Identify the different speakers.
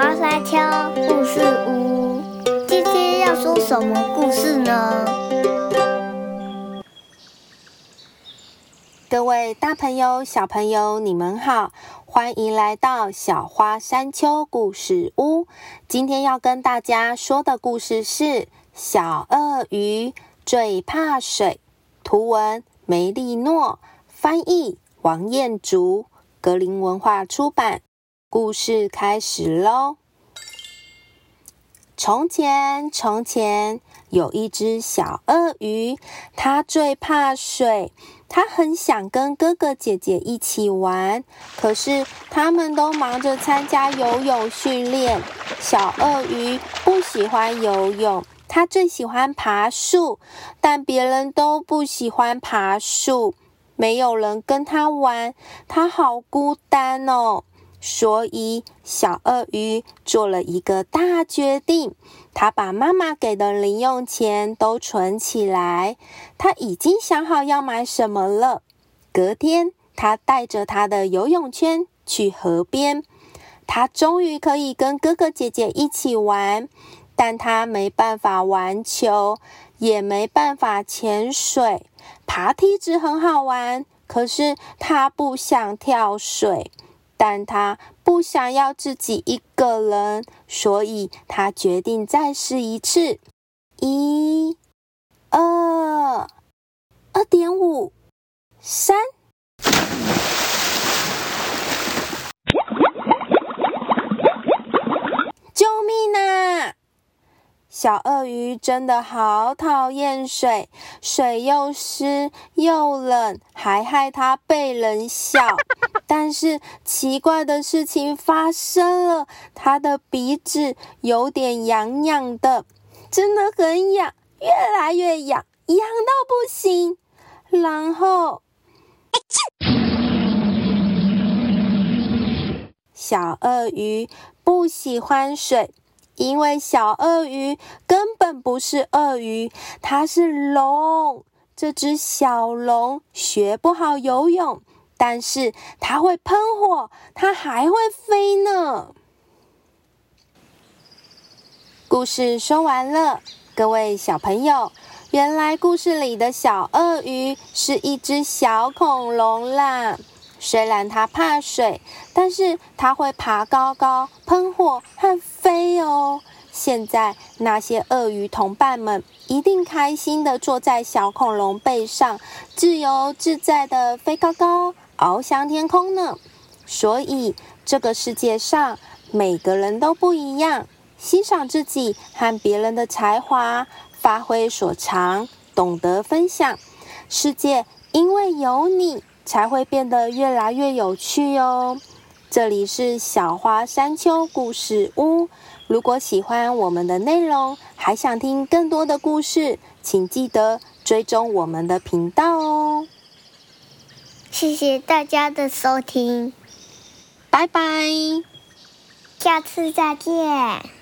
Speaker 1: 花山丘故事屋，今天要说什么故事呢？
Speaker 2: 各位大朋友、小朋友，你们好，欢迎来到小花山丘故事屋。今天要跟大家说的故事是《小鳄鱼最怕水》，图文梅丽诺，翻译王彦竹，格林文化出版。故事开始喽！从前，从前有一只小鳄鱼，它最怕水。它很想跟哥哥姐姐一起玩，可是他们都忙着参加游泳训练。小鳄鱼不喜欢游泳，它最喜欢爬树，但别人都不喜欢爬树，没有人跟它玩，它好孤单哦。所以，小鳄鱼做了一个大决定。他把妈妈给的零用钱都存起来。他已经想好要买什么了。隔天，他带着他的游泳圈去河边。他终于可以跟哥哥姐姐一起玩，但他没办法玩球，也没办法潜水。爬梯子很好玩，可是他不想跳水。但他不想要自己一个人，所以他决定再试一次。一、二、二点五、三，救命啊！小鳄鱼真的好讨厌水，水又湿又冷，还害它被人笑。但是奇怪的事情发生了，他的鼻子有点痒痒的，真的很痒，越来越痒，痒到不行。然后，小鳄鱼不喜欢水。因为小鳄鱼根本不是鳄鱼，它是龙。这只小龙学不好游泳，但是它会喷火，它还会飞呢。故事说完了，各位小朋友，原来故事里的小鳄鱼是一只小恐龙啦。虽然它怕水，但是它会爬高高、喷火和飞哦。现在那些鳄鱼同伴们一定开心的坐在小恐龙背上，自由自在的飞高高，翱翔天空呢。所以这个世界上每个人都不一样，欣赏自己和别人的才华，发挥所长，懂得分享。世界因为有你。才会变得越来越有趣哦！这里是小花山丘故事屋。如果喜欢我们的内容，还想听更多的故事，请记得追踪我们的频道！
Speaker 1: 谢谢大家的收听，
Speaker 2: 拜拜，
Speaker 1: 下次再见。